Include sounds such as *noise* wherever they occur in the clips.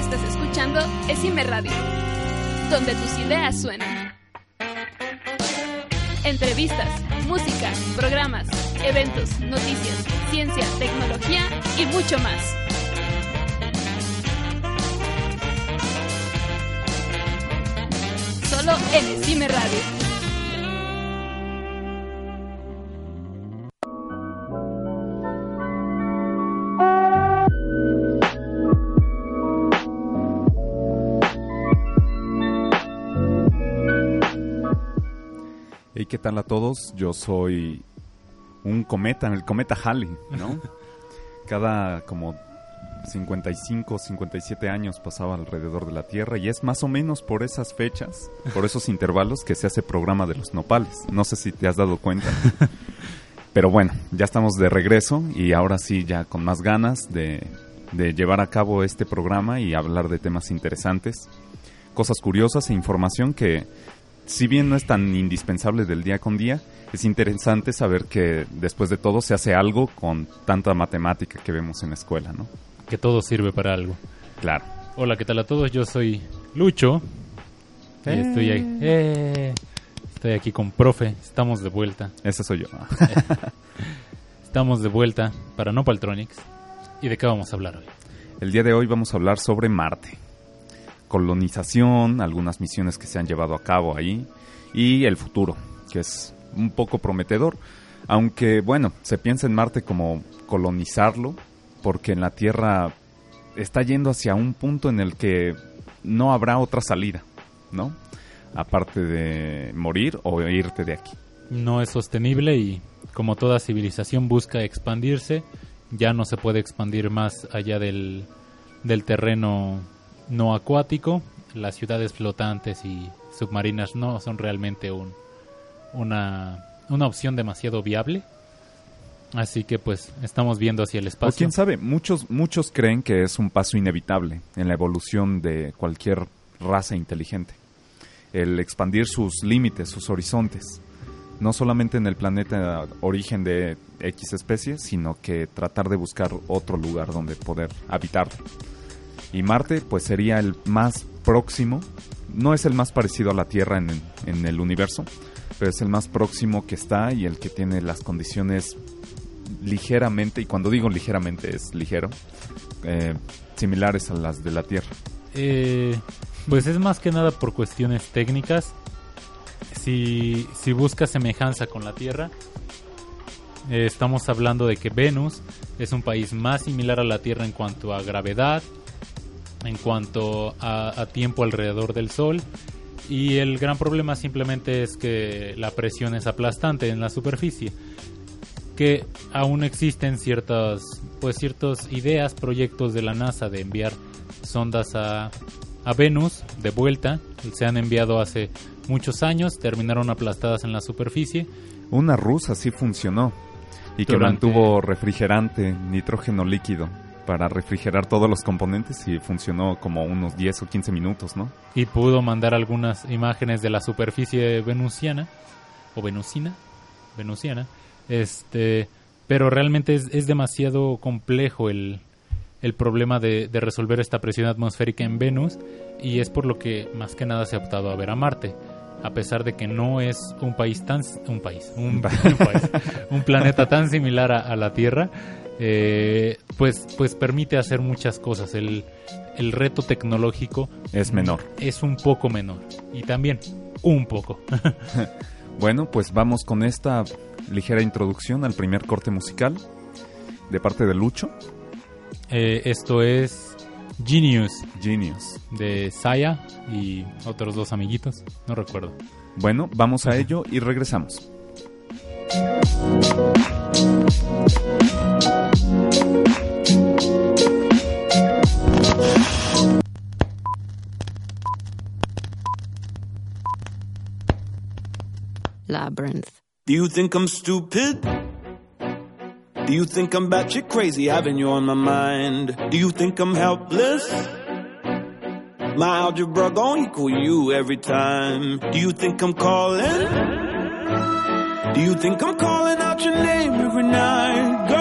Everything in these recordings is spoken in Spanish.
Estás escuchando Esime Radio, donde tus ideas suenan. Entrevistas, música, programas, eventos, noticias, ciencia, tecnología y mucho más. Solo en Esime Radio. ¿Qué tal a todos? Yo soy un cometa, el cometa Halley, ¿no? *laughs* Cada como 55, 57 años pasaba alrededor de la Tierra y es más o menos por esas fechas, por esos *laughs* intervalos que se hace programa de los nopales. No sé si te has dado cuenta. *laughs* Pero bueno, ya estamos de regreso y ahora sí ya con más ganas de, de llevar a cabo este programa y hablar de temas interesantes, cosas curiosas e información que si bien no es tan indispensable del día con día, es interesante saber que después de todo se hace algo con tanta matemática que vemos en la escuela, ¿no? Que todo sirve para algo. Claro. Hola, ¿qué tal a todos? Yo soy Lucho. Y estoy ahí. Eh, estoy aquí con profe. Estamos de vuelta. Ese soy yo. *laughs* *laughs* Estamos de vuelta para Nopaltronics. ¿Y de qué vamos a hablar hoy? El día de hoy vamos a hablar sobre Marte colonización, algunas misiones que se han llevado a cabo ahí y el futuro, que es un poco prometedor, aunque bueno, se piensa en Marte como colonizarlo, porque en la Tierra está yendo hacia un punto en el que no habrá otra salida, ¿no? Aparte de morir o irte de aquí. No es sostenible y como toda civilización busca expandirse, ya no se puede expandir más allá del, del terreno no acuático, las ciudades flotantes y submarinas no son realmente un, una, una opción demasiado viable. Así que pues estamos viendo hacia el espacio. O quién sabe, muchos, muchos creen que es un paso inevitable en la evolución de cualquier raza inteligente. El expandir sus límites, sus horizontes. No solamente en el planeta origen de X especies, sino que tratar de buscar otro lugar donde poder habitar. Y Marte pues sería el más próximo, no es el más parecido a la Tierra en, el universo, pero es el más próximo que está y el que tiene las condiciones ligeramente, y cuando digo ligeramente es ligero, eh, similares a las de la Tierra. Eh, pues es más que nada por cuestiones técnicas. Si, si busca semejanza con la Tierra, eh, estamos hablando de que Venus es un país más similar a la Tierra en cuanto a gravedad, en cuanto a, tiempo alrededor del Sol. Y el gran problema simplemente es que la presión es aplastante en la superficie. Que aún existen ciertas, pues ciertas ideas, proyectos de la NASA de enviar sondas a, a Venus de vuelta. Se han enviado hace muchos años, terminaron aplastadas en la superficie. Una rusa sí funcionó y que mantuvo refrigerante, nitrógeno líquido para refrigerar todos los componentes y funcionó como unos 10 o 15 minutos, ¿no? Y pudo mandar algunas imágenes de la superficie venusiana o venusina, venusiana, este, pero realmente es, demasiado complejo el, el problema de, de, resolver esta presión atmosférica en Venus y es por lo que más que nada se ha optado a ver a Marte. A pesar de que no es un país tan un país un, *laughs* país, un planeta tan similar a la Tierra, eh, pues, pues permite hacer muchas cosas. El, el reto tecnológico es menor. Es un poco menor. Y también un poco. *laughs* bueno, pues vamos con esta ligera introducción al primer corte musical de parte de Lucho. Eh, esto es Genius. Genius. De Saya y otros dos amiguitos. No recuerdo. Bueno, vamos a ello y regresamos. *laughs* Labyrinth. Do you think I'm stupid? Do you think I'm batshit crazy having you on my mind? Do you think I'm helpless? My algebra gon' equal you every time. Do you think I'm calling? Do you think I'm calling out your name every night? Girl,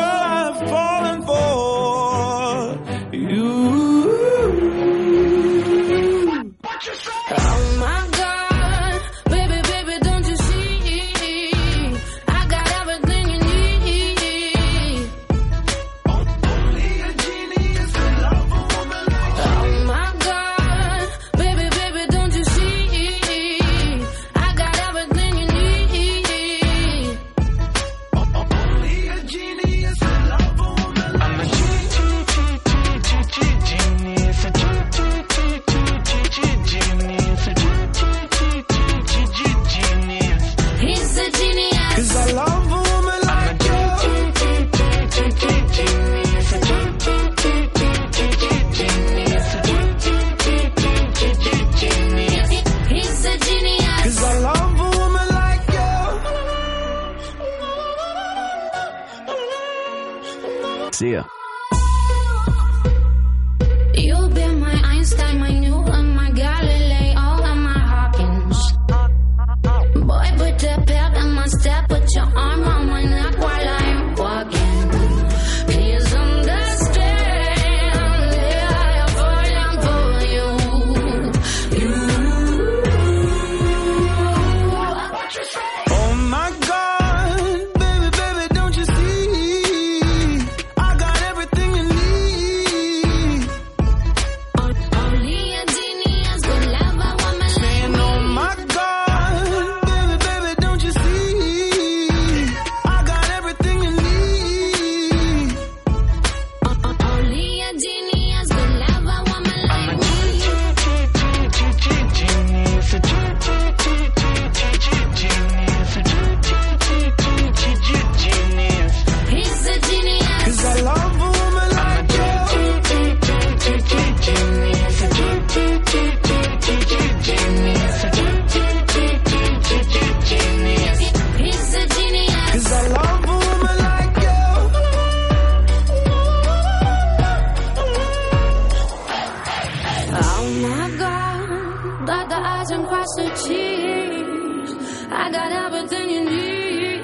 Oh my God, got the eyes and cross the cheeks. I got everything you need.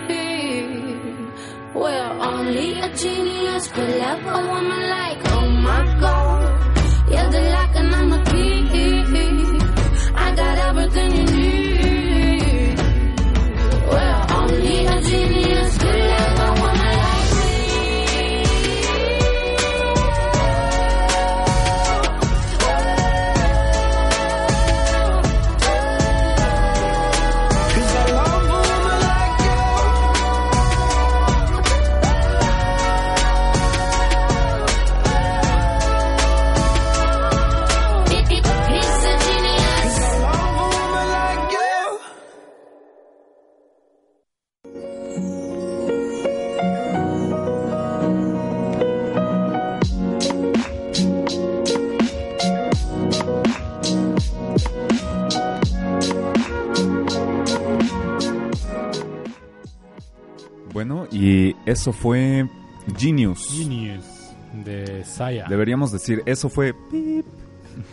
Well, only a genius could love a woman like. Eso fue Genius. Genius de Saya. Deberíamos decir, eso fue pip,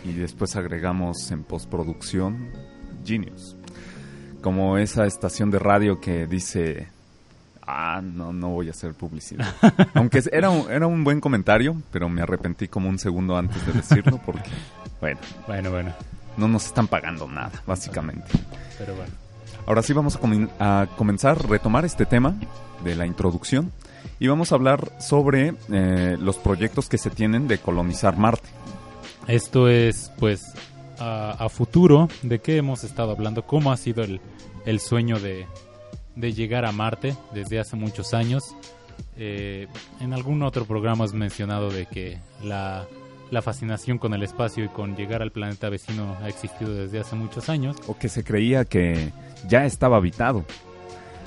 y después agregamos en postproducción Genius. Como esa estación de radio que dice, ah, no, no voy a hacer publicidad. *laughs* Aunque era un, era un buen comentario, pero me arrepentí como un segundo antes de decirlo porque, bueno, Bueno, bueno, no nos están pagando nada, básicamente. pero bueno. Ahora sí vamos a, comin- a comenzar retomar este tema de la introducción y vamos a hablar sobre eh, los proyectos que se tienen de colonizar Marte. Esto es, pues, a, a futuro de qué hemos estado hablando, cómo ha sido el, el sueño de, de llegar a Marte desde hace muchos años. Eh, en algún otro programa has mencionado de que la, la fascinación con el espacio y con llegar al planeta vecino ha existido desde hace muchos años. o que se creía que ya estaba habitado.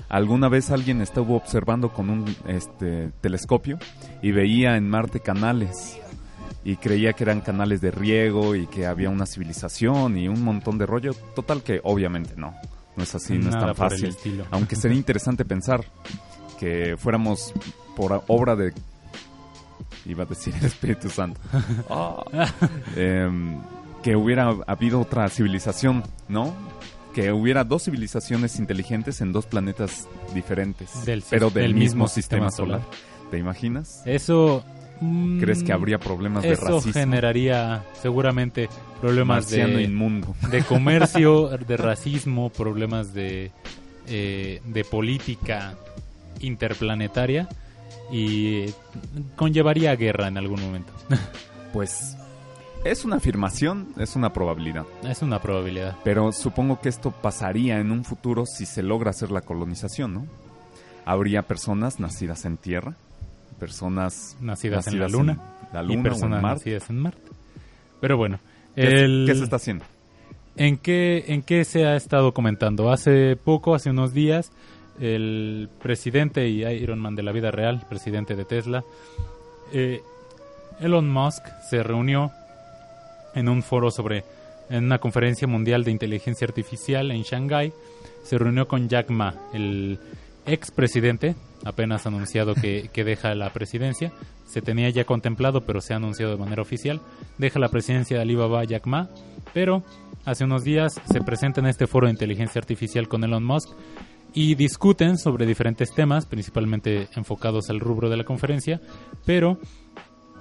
Alguna vez alguien estuvo observando con un este, telescopio y veía en Marte canales y creía que eran canales de riego y que había una civilización y un montón de rollo. Total que obviamente no, no es así, no es tan fácil. Aunque sería *laughs* interesante pensar que fuéramos por obra de... Iba a decir el Espíritu Santo. *laughs* Ah. Em, que hubiera habido otra civilización, ¿no? Que hubiera dos civilizaciones inteligentes en dos planetas diferentes, Del pero del, del mismo, mismo sistema, sistema solar. ¿Te imaginas? Eso... mm, ¿Crees que habría problemas de Eso racismo? generaría seguramente problemas Marciano de... inmundo. de comercio, *laughs* de racismo, problemas de, eh, de política interplanetaria y conllevaría guerra en algún momento. *laughs* Pues es una afirmación, es una probabilidad. es una probabilidad. Pero supongo que esto pasaría en un futuro si se logra hacer la colonización, ¿no? Habría personas nacidas en tierra, personas Nacidas, en la luna, la y luna o en personas Marte. nacidas en Marte. Pero bueno, ¿Qué, el- qué se está haciendo? ¿En qué, ¿En qué se ha estado comentando? Hace poco, hace unos días, el presidente y Iron Man de la vida real, presidente de Tesla, eh, Elon Musk se reunió en un foro sobre, en una conferencia mundial de inteligencia artificial en Shanghái, se reunió con Jack Ma, el, expresidente, apenas anunciado que, *laughs* que deja la presidencia, se tenía ya contemplado, pero se ha anunciado de manera oficial, deja la presidencia de Alibaba Jack Ma, pero hace unos días se presenta en este foro de inteligencia artificial con Elon Musk y discuten sobre diferentes temas, principalmente enfocados al rubro de la conferencia, pero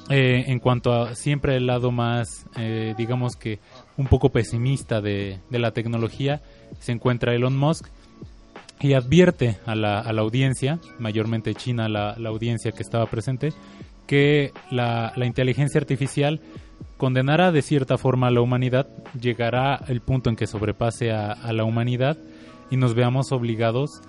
eh, en cuanto a siempre el lado más, eh, digamos que un poco pesimista de, la tecnología, se encuentra Elon Musk y advierte a la, a la audiencia, mayormente China, la, audiencia que estaba presente, que la, inteligencia artificial condenará de cierta forma a la humanidad, llegará el punto en que sobrepase a la humanidad y nos veamos obligados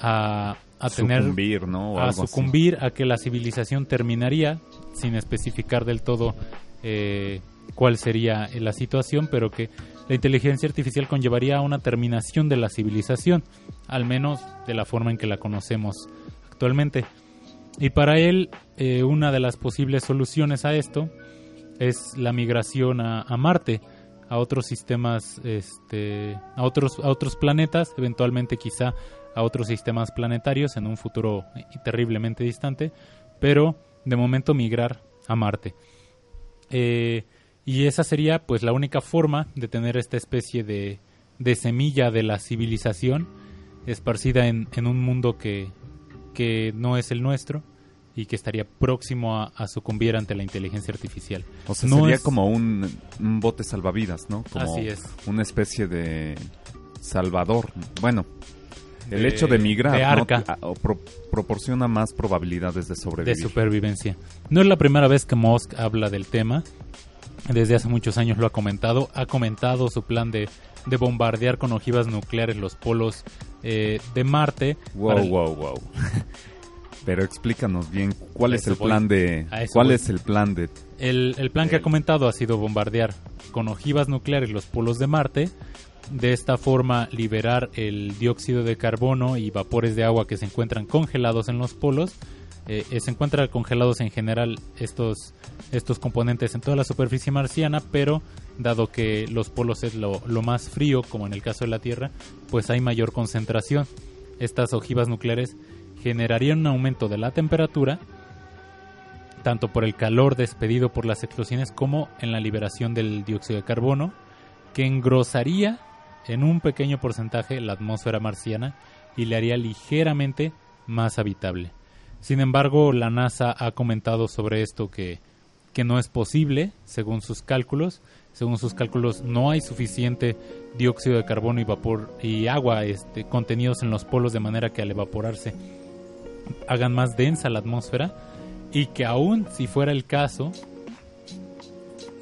a, a tener Sucumbir, ¿no? O a así. sucumbir a que la civilización terminaría sin especificar del todo eh, cuál sería la situación, pero que la inteligencia artificial conllevaría a una terminación de la civilización, al menos de la forma en que la conocemos actualmente. Y para él, eh, una de las posibles soluciones a esto es la migración a, a Marte, a otros sistemas, este, a otros, a otros planetas, eventualmente quizá a otros sistemas planetarios en un futuro terriblemente distante, pero de momento migrar a Marte. Eh, y esa sería pues la única forma de tener esta especie de, de semilla de la civilización esparcida en, en un mundo que, que no es el nuestro y que estaría próximo a, a sucumbir ante la inteligencia artificial. O sea, No sería es- como un, un bote salvavidas, ¿no? Como Así es. una especie de salvador. Bueno, el De- hecho de migrar de ¿no? arca. A- o pro- proporciona más probabilidades de de sobrevivir. supervivencia. No es la primera vez que Musk habla del tema. Desde hace muchos años lo ha comentado. Ha comentado su plan de, de bombardear con ojivas nucleares los polos eh, de Marte. Wow, para wow, wow. *laughs* Pero explícanos bien cuál es el voy. plan de cuál voy. es el plan de El, el plan que ha comentado ha sido bombardear con ojivas nucleares los polos de Marte. De esta forma liberar el dióxido de carbono y vapores de agua que se encuentran congelados en los polos. Eh, eh, se encuentran congelados en general estos, estos componentes en toda la superficie marciana, pero dado que los polos es lo, lo más frío, como en el caso de la Tierra, pues hay mayor concentración. Estas ojivas nucleares generarían un aumento de la temperatura tanto por el calor despedido por las explosiones como en la liberación del dióxido de carbono, que engrosaría en un pequeño porcentaje la atmósfera marciana y le haría ligeramente más habitable. Sin embargo, la NASA ha comentado sobre esto que, que no es posible, según sus cálculos. Según sus cálculos, no hay suficiente dióxido de carbono y vapor y agua este, contenidos en los polos de manera que al evaporarse hagan más densa la atmósfera y que aún si fuera el caso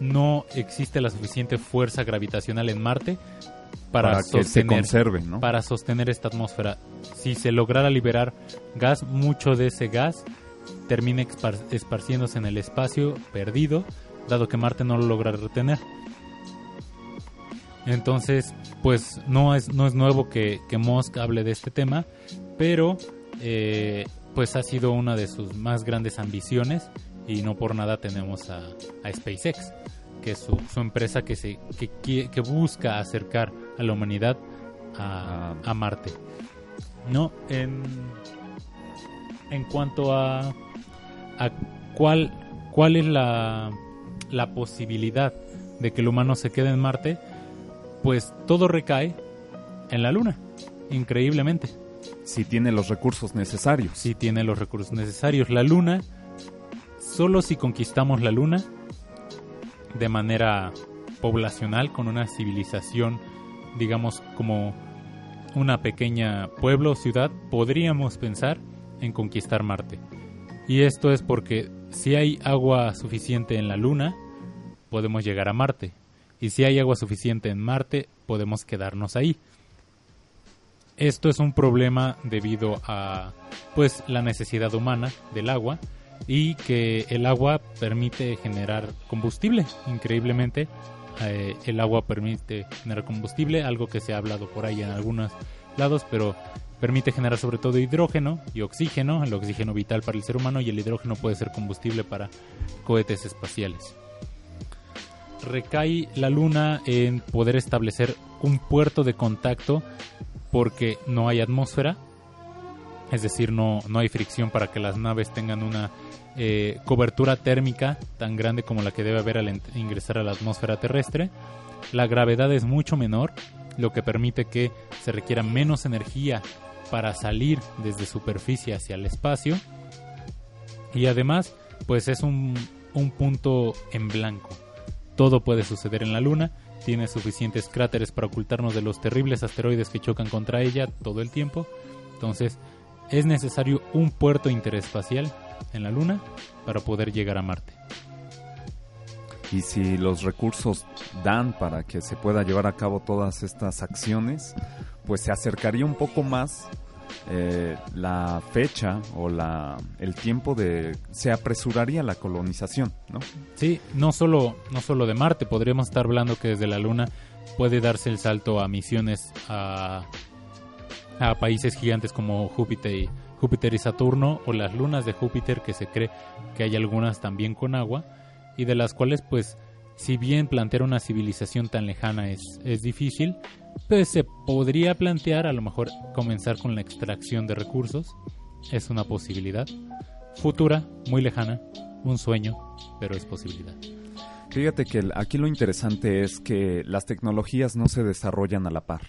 no existe la suficiente fuerza gravitacional en Marte para, para, que se sostener conserve, ¿no? para sostener esta atmósfera. Si se lograra liberar gas, mucho de ese gas termina esparciéndose en el espacio perdido, dado que Marte no lo logra retener. Entonces, pues no es, no es nuevo que, que Musk hable de este tema, pero eh, pues ha sido una de sus más grandes ambiciones y no por nada tenemos a, SpaceX, que es su, empresa que, se, que, que busca acercar a la humanidad a, a Marte. No, en, en cuanto a, a cuál, cuál es la, la posibilidad de que el humano se quede en Marte, pues todo recae en la Luna, increíblemente Si tiene los recursos necesarios. si tiene los recursos necesarios. La luna, solo si conquistamos la luna de manera poblacional, con una civilización, digamos, como una pequeña pueblo o ciudad, podríamos pensar en conquistar Marte. Y esto es porque si hay agua suficiente en la luna, podemos llegar a Marte. Y si hay agua suficiente en Marte, podemos quedarnos ahí. Esto es un problema debido a pues la necesidad humana del agua y que el agua permite generar combustible. Increíblemente, eh, el agua permite generar combustible, algo que se ha hablado por ahí en algunos lados, pero permite generar sobre todo hidrógeno y oxígeno, el oxígeno vital para el ser humano y el hidrógeno puede ser combustible para cohetes espaciales. Recae la Luna en poder establecer un puerto de contacto porque no hay atmósfera es decir, no, no hay fricción para que las naves tengan una eh, cobertura térmica tan grande como la que debe haber al ingresar a la atmósfera terrestre. La gravedad es mucho menor, lo que permite que se requiera menos energía para salir desde superficie hacia el espacio. Y además, pues es un, un punto en blanco. Todo puede suceder en la Luna. Tiene suficientes cráteres para ocultarnos de los terribles asteroides que chocan contra ella todo el tiempo. Entonces, es necesario un puerto interespacial en la Luna para poder llegar a Marte. Y si los recursos dan para que se pueda llevar a cabo todas estas acciones, pues se acercaría un poco más eh, la fecha o la el tiempo de se apresuraría la colonización, ¿no? Sí, no solo, no solo de Marte, podríamos estar hablando que desde la Luna puede darse el salto a misiones a, a países gigantes como Júpiter y, Júpiter y Saturno o las lunas de Júpiter que se cree que hay algunas también con agua y de las cuales pues si bien plantear una civilización tan lejana es, es difícil, pues se podría plantear a lo mejor comenzar con la extracción de recursos, es una posibilidad futura, muy lejana, un sueño, pero es posibilidad. Fíjate que aquí lo interesante es que las tecnologías no se desarrollan a la par.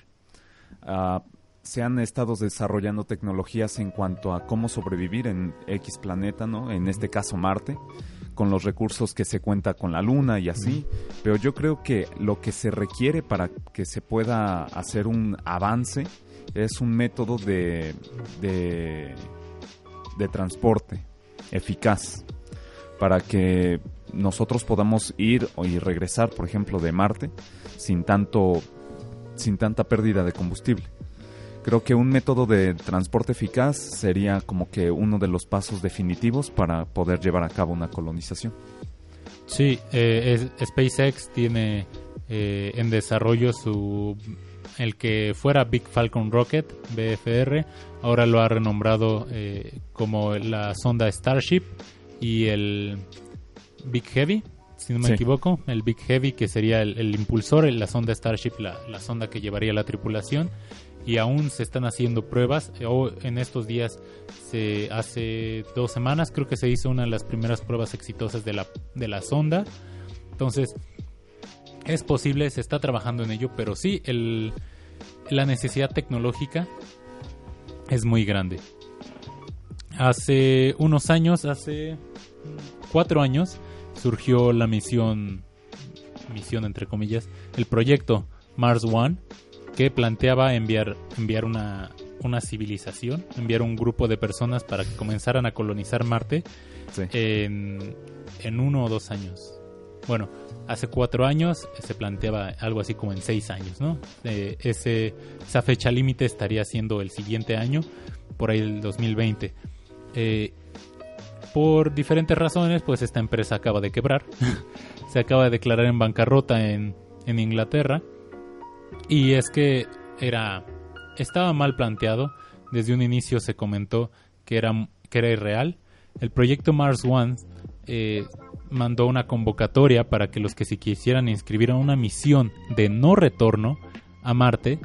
Ah, se han estado desarrollando tecnologías en cuanto a cómo sobrevivir en X planeta, ¿no? En este caso Marte, con los recursos que se cuenta con la Luna y así. Pero yo creo que lo que se requiere para que se pueda hacer un avance es un método de, de, de transporte eficaz para que nosotros podamos ir y regresar, por ejemplo, de Marte sin tanto sin tanta pérdida de combustible. Creo que un método de transporte eficaz sería como que uno de los pasos definitivos para poder llevar a cabo una colonización. Sí, eh, es- SpaceX tiene eh, en desarrollo su el que fuera Big Falcon Rocket BFR, ahora lo ha renombrado eh, como la sonda Starship y el Big Heavy, si no me Sí. equivoco, el Big Heavy que sería el, el impulsor, la sonda Starship, la, la sonda que llevaría la tripulación y aún se están haciendo pruebas. o en estos días, se hace dos semanas, creo que se hizo una de las primeras pruebas exitosas de la, de la sonda. Entonces, es posible, se está trabajando en ello, pero sí, el, la necesidad tecnológica es muy grande. Hace unos años, hace cuatro años, surgió la misión, misión entre comillas, el proyecto Mars One, que planteaba enviar, enviar una, una civilización, enviar un grupo de personas para que comenzaran a colonizar Marte Sí. en, en uno o dos años. Bueno, hace cuatro años se planteaba algo así como en seis años, ¿no? Eh, ese, esa fecha límite estaría siendo el siguiente año, por ahí el 2020. Eh, por diferentes razones, pues esta empresa acaba de quebrar. *laughs* se acaba de declarar en bancarrota en, en Inglaterra. Y es que era estaba mal planteado. Desde un inicio se comentó que era, que era irreal. El proyecto Mars One eh, mandó una convocatoria para que los que se quisieran inscribir a una misión de no retorno a Marte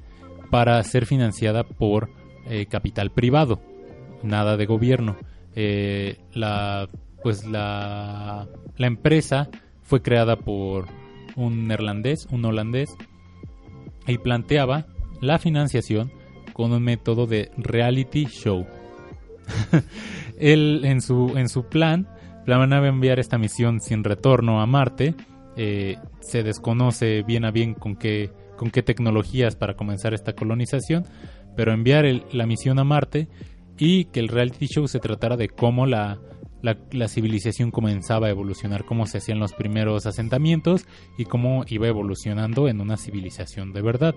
para ser financiada por eh, capital privado, nada de gobierno. Eh, la, pues la, la empresa fue creada por un neerlandés, un holandés, y planteaba la financiación con un método de reality show. *laughs* Él en su, en su plan planeaba enviar esta misión sin retorno a Marte. Eh, se desconoce bien a bien con qué, con qué tecnologías para comenzar esta colonización, pero enviar la misión a Marte y que el reality show se tratara de cómo la, la, la civilización comenzaba a evolucionar, cómo se hacían los primeros asentamientos y cómo iba evolucionando en una civilización de verdad.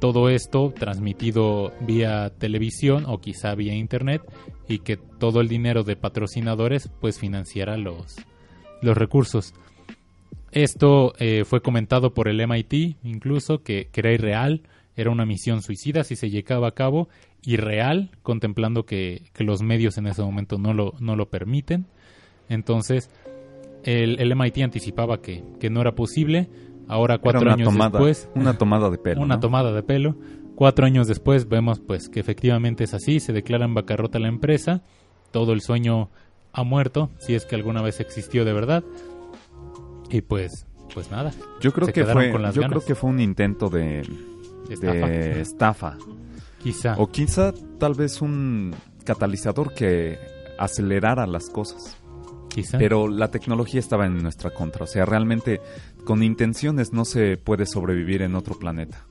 Todo esto transmitido vía televisión o quizá vía internet y que todo el dinero de patrocinadores pues financiara los, los recursos. Esto eh, fue comentado por el MIT incluso que, que era irreal, era una misión suicida si se llevaba a cabo, irreal, contemplando que, que los medios en ese momento no lo, no lo permiten. Entonces, el, el MIT anticipaba que, que no era posible. Ahora, cuatro una años tomada, después, una tomada de pelo. una ¿no? tomada de pelo. Cuatro años después vemos pues que efectivamente es así, se declara en bancarrota la empresa, todo el sueño ha muerto, si es que alguna vez existió de verdad. Y pues, pues nada. Yo creo se que fue, con las yo ganas. creo que fue un intento de, Estafa. de estafa. Quizá. O quizá tal vez un catalizador que acelerara las cosas. quizá. Pero la tecnología estaba en nuestra contra. O sea, realmente con intenciones no se puede sobrevivir en otro planeta.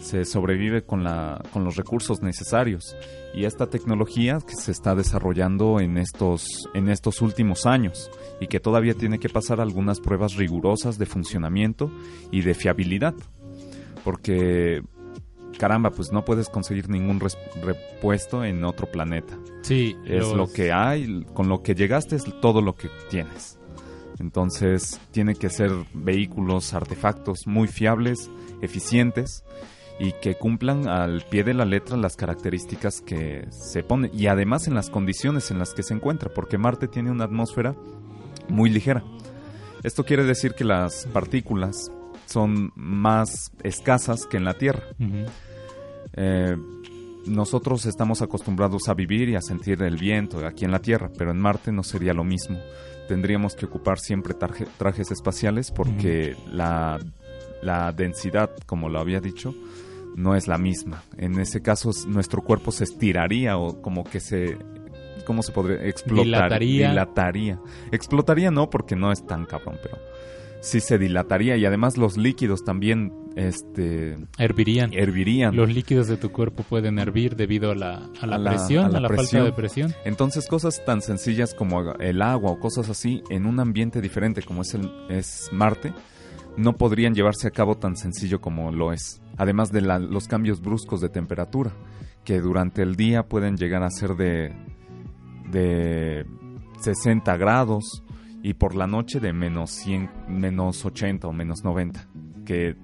Se sobrevive con, la, con los recursos necesarios. Y esta tecnología que se está desarrollando en estos, en estos últimos años y que todavía tiene que pasar algunas pruebas rigurosas de funcionamiento y de fiabilidad. Porque, caramba, pues no puedes conseguir ningún repuesto en otro planeta. sí, Es los- lo que hay, con lo que llegaste es todo lo que tienes. Entonces, tiene que ser vehículos, artefactos muy fiables, eficientes y que cumplan al pie de la letra las características que se ponen y además en las condiciones en las que se encuentra, porque Marte tiene una atmósfera muy ligera. Esto quiere decir que las partículas son más escasas que en la Tierra. Eh, nosotros estamos acostumbrados a vivir y a sentir el viento aquí en la Tierra, pero en Marte no sería lo mismo. Tendríamos que ocupar siempre traje- trajes espaciales porque la, la densidad, como lo había dicho, no es la misma. En ese caso, nuestro cuerpo se estiraría o como que se... ¿Cómo se podría? Explotar. Dilataría. Dilataría. Explotaría no, porque no es tan cabrón, pero sí se dilataría y además los líquidos también este, Hervirían. hervirían. Los líquidos de tu cuerpo pueden hervir debido a la, a la A la- presión, a a la falta de presión. Entonces cosas tan sencillas como el agua o cosas así en un ambiente diferente como es, el, es Marte no podrían llevarse a cabo tan sencillo como lo es. Además de la- los cambios bruscos de temperatura que durante el día pueden llegar a ser de, de 60 grados y por la noche de menos 100, menos 80 o menos 90, que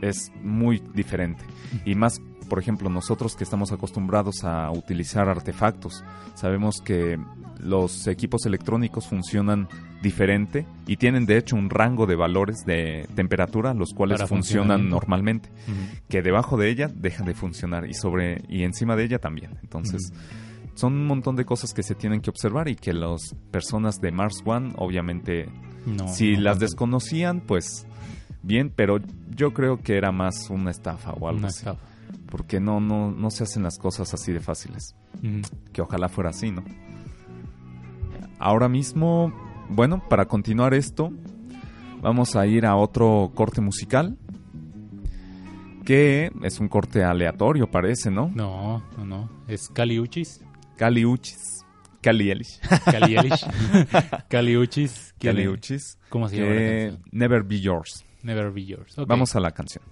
es muy diferente. Y más, por ejemplo, nosotros que estamos acostumbrados a utilizar artefactos, sabemos que los equipos electrónicos funcionan diferente y tienen de hecho un rango de valores de temperatura los cuales Para funcionan normalmente que debajo de ella deja de funcionar y sobre y encima de ella también. Entonces, son un montón de cosas que se tienen que observar y que las personas de Mars One obviamente No, si no las desconocían, pues bien, pero yo creo que era más una estafa o algo Una así, estafa. porque no no no se hacen las cosas así de fáciles, que ojalá fuera así, ¿no? Ahora mismo, bueno, para continuar esto, vamos a ir a otro corte musical que es un corte aleatorio, parece, ¿no? No, no, no. Es Caliuchis. Caliuchis. Calielish. Calielish. *laughs* Caliuchis. Caliuchis. ¿Cómo se llama la que canción? Never Be Yours. Never Be Yours. Ok. Vamos a la canción.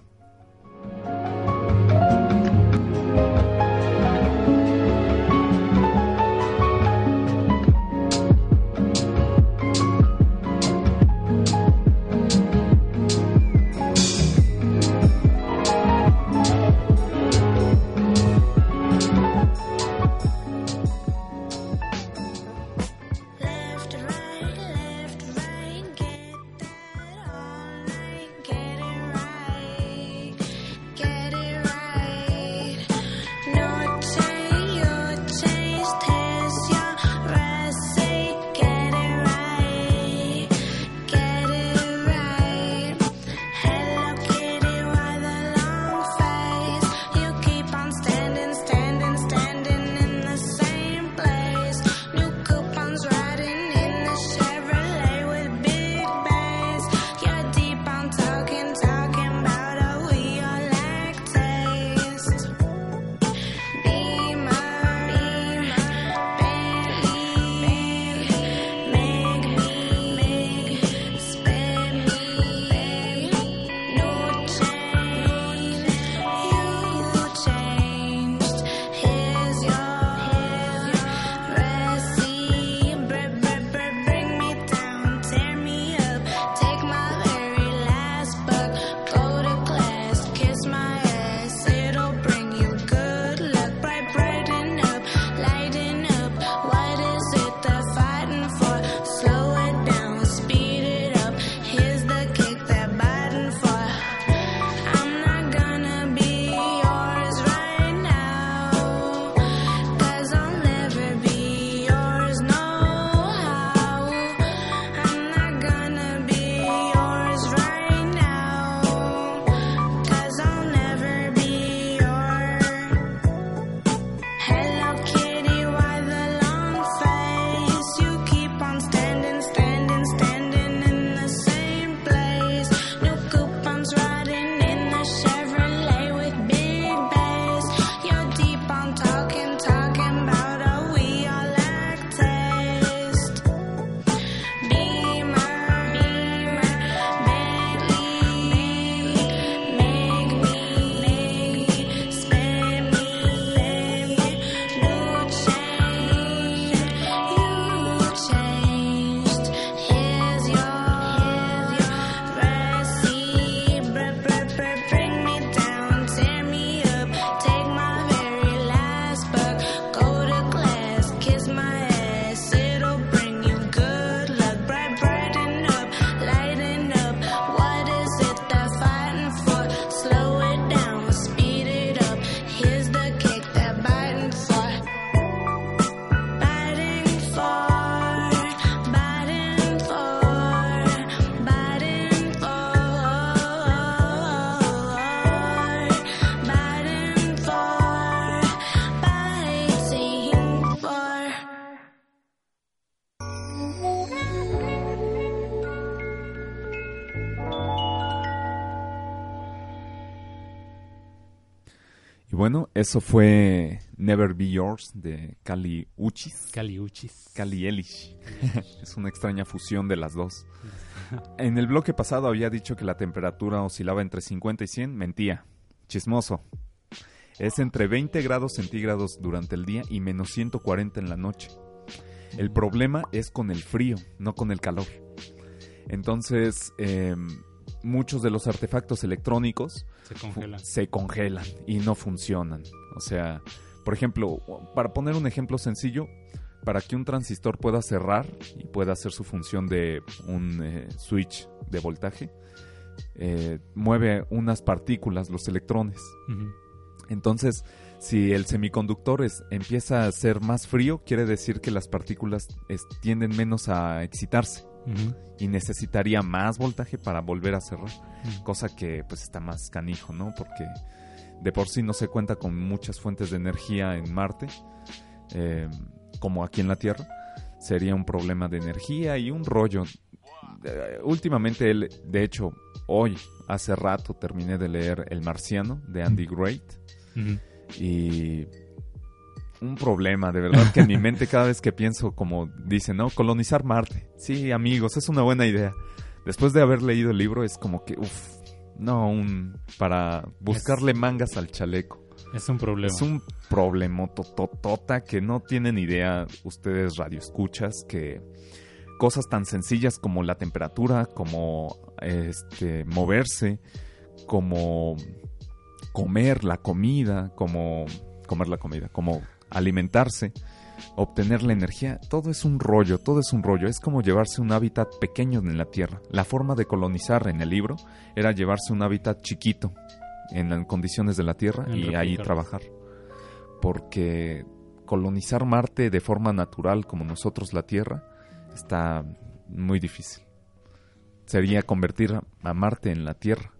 Y bueno, eso fue Never Be Yours de Kali Uchis. Caliuchis. Kali Elish. *laughs* es una extraña fusión de las dos. *laughs* En el bloque pasado había dicho que la temperatura oscilaba entre 50 y 100. Mentía. Chismoso. Es entre 20 grados centígrados durante el día y menos 140 en la noche. El problema es con el frío, no con el calor. Entonces, em, muchos de los artefactos electrónicos Se congelan. se congelan y no funcionan. O sea, por ejemplo, para poner un ejemplo sencillo, para que un transistor pueda cerrar y pueda hacer su función de un eh, switch de voltaje, eh, mueve unas partículas, los electrones. Entonces, si el semiconductor es- empieza a ser más frío, quiere decir que las partículas es- tienden menos a excitarse Y necesitaría más voltaje para volver a cerrar cosa que pues está más canijo, ¿no? Porque de por sí no se cuenta con muchas fuentes de energía en Marte, eh, como aquí en la Tierra. Sería un problema de energía y un rollo. Eh, últimamente, él, de hecho, hoy, hace rato, terminé de leer El Marciano de Andy Great y un problema, de verdad, que en mi *laughs* mente cada vez que pienso, como dice, ¿no? Colonizar Marte. Sí, amigos, es una buena idea. Después de haber leído el libro, es como que, uff, no, un. para buscarle mangas al chaleco. Es un problema. Es un problemotototota que no tienen idea ustedes radioescuchas que cosas tan sencillas como la temperatura, como este moverse, como comer la comida, como comer la comida, como alimentarse, obtener la energía, todo es un rollo, todo es un rollo, es como llevarse un hábitat pequeño en la Tierra. La forma de colonizar en el libro era llevarse un hábitat chiquito en las condiciones de la Tierra En y ahí trabajar. Porque colonizar Marte de forma natural como nosotros la Tierra está muy difícil. Sería convertir a- Marte en la Tierra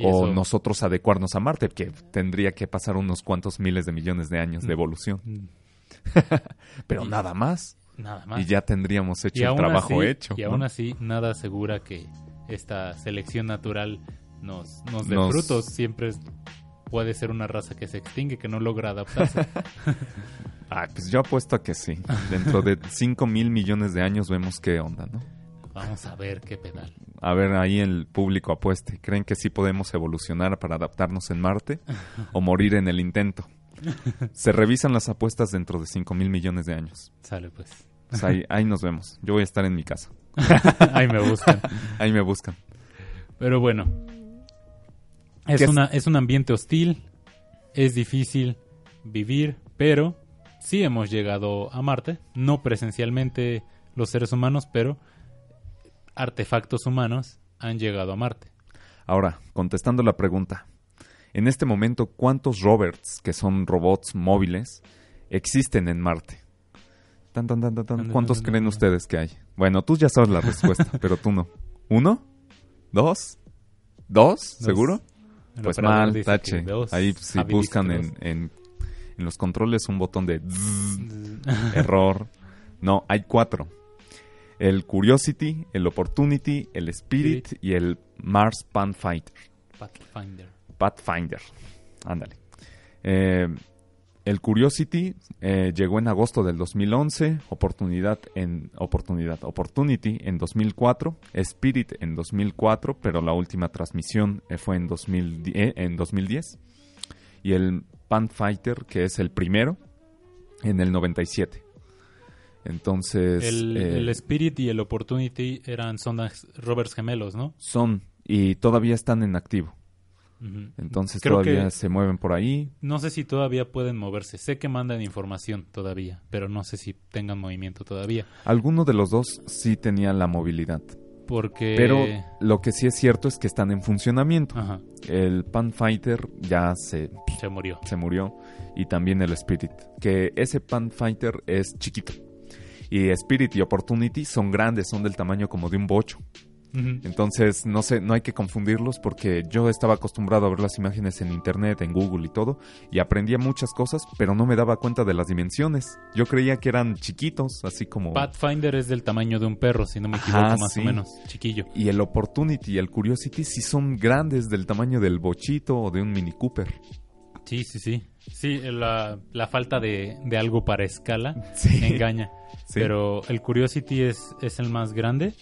o eso- nosotros adecuarnos a Marte, que tendría que pasar unos cuantos miles de millones de años de Mm. evolución. Mm, *laughs* Pero Y- nada más. Nada más. Y ya tendríamos hecho el trabajo así- hecho. Y ¿no? aún así, nada asegura que esta selección natural nos, nos dé Nos- frutos. Siempre puede ser una raza que se extingue, que no logra adaptarse. *laughs* Ah, pues yo apuesto a que sí. Dentro de *laughs* 5 mil millones de años vemos qué onda, ¿no? Vamos a ver qué pedal. A ver, ahí el público apueste. ¿Creen que sí podemos evolucionar para adaptarnos en Marte o morir en el intento? Se revisan las apuestas dentro de 5 mil millones de años. Sale pues. Pues ahí, ahí nos vemos. Yo voy a estar en mi casa. *laughs* Ahí me buscan. Ahí me buscan. Pero bueno. Es, ¿Qué es? una, es un ambiente hostil. Es difícil vivir. Pero sí hemos llegado a Marte. No presencialmente los seres humanos, pero artefactos humanos han llegado a Marte. Ahora, contestando la pregunta. En este momento, ¿cuántos Roberts, que son robots móviles, existen en Marte? Tan, tan, tan, tan, tan. Tan, tan, ¿Cuántos creen ustedes que hay? Bueno, tú ya sabes la *laughs* respuesta, pero tú no. ¿Uno? ¿Dos? ¿Dos? ¿Seguro? Pues mal, tache. Ahí si buscan en, en, en los controles un botón de *laughs* error. No, hay cuatro. El Curiosity, el Opportunity, el Spirit y el Mars Pathfinder. Pathfinder. Pathfinder. Ándale. Eh, el Curiosity eh, llegó en agosto del 2011, oportunidad en oportunidad, Opportunity en 2004, Spirit en 2004, pero la última transmisión eh, fue en, 2010, eh, en 2010 y el Pathfinder, que es el primero, en el 97. Entonces, El, eh, el Spirit y el Opportunity eran sondas rovers gemelos, ¿no? son y todavía están en activo. Entonces Creo todavía que- se mueven por ahí. No sé si todavía pueden moverse. Sé que mandan información todavía, pero no sé si tengan movimiento todavía. Alguno de los dos sí tenía la movilidad. Porque... Pero lo que sí es cierto es que están en funcionamiento. Ajá, El Panfighter ya se, se murió. se murió y también el Spirit. Que ese Panfighter es chiquito. Y Spirit y Opportunity son grandes, son del tamaño como de un bocho. Entonces, no sé, no hay que confundirlos porque yo estaba acostumbrado a ver las imágenes en internet, en Google y todo, y aprendía muchas cosas, pero no me daba cuenta de las dimensiones. Yo creía que eran chiquitos, así como... Pathfinder es del tamaño de un perro, si no me Ajá, equivoco, más sí. o menos. Chiquillo. Y el Opportunity y el Curiosity sí son grandes del tamaño del bochito o de un Mini Cooper. Sí, sí, sí. Sí, la, la falta de, de algo para escala *laughs* Sí. engaña. Sí. Pero el Curiosity es, es el más grande.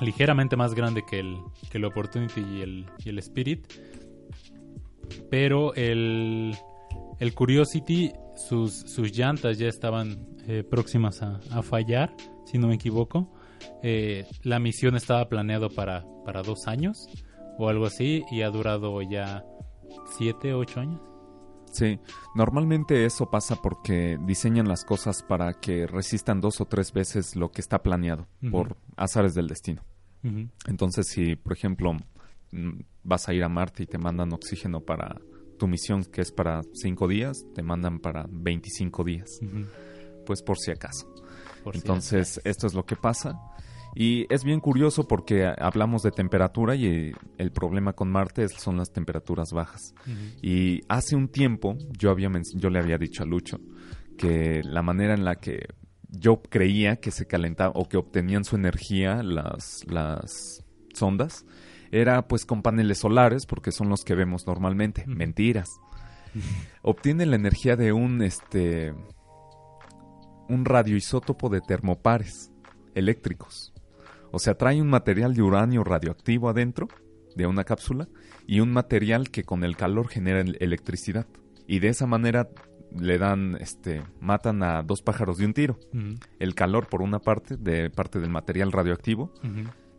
Ligeramente más grande que el, que el Opportunity y el, y el Spirit. Pero el, el Curiosity, sus, sus llantas ya estaban eh, próximas a, a fallar, si no me equivoco. Eh, la misión estaba planeado para, para dos años o algo así y ha durado ya siete, ocho años. Sí, normalmente eso pasa porque diseñan las cosas para que resistan dos o tres veces lo que está planeado por azares del destino. Entonces, si, por ejemplo, mm, vas a ir a Marte y te mandan oxígeno para tu misión, que es para cinco días, te mandan para 25 días, pues por si acaso. Por si Entonces, esto es lo que pasa. Y es bien curioso porque hablamos de temperatura y el problema con Marte son las temperaturas bajas. Y hace un tiempo yo, había yo le había dicho a Lucho que la manera en la que yo creía que se calentaba o que obtenían su energía las, las sondas era pues con paneles solares porque son los que vemos normalmente. Mentiras. *laughs* Obtienen la energía de un este un radioisótopo de termopares eléctricos. O sea, trae un material de uranio radioactivo adentro de una cápsula y un material que con el calor genera el- electricidad. Y de esa manera le dan, este, matan a dos pájaros de un tiro. El calor por una parte, de parte del material radioactivo,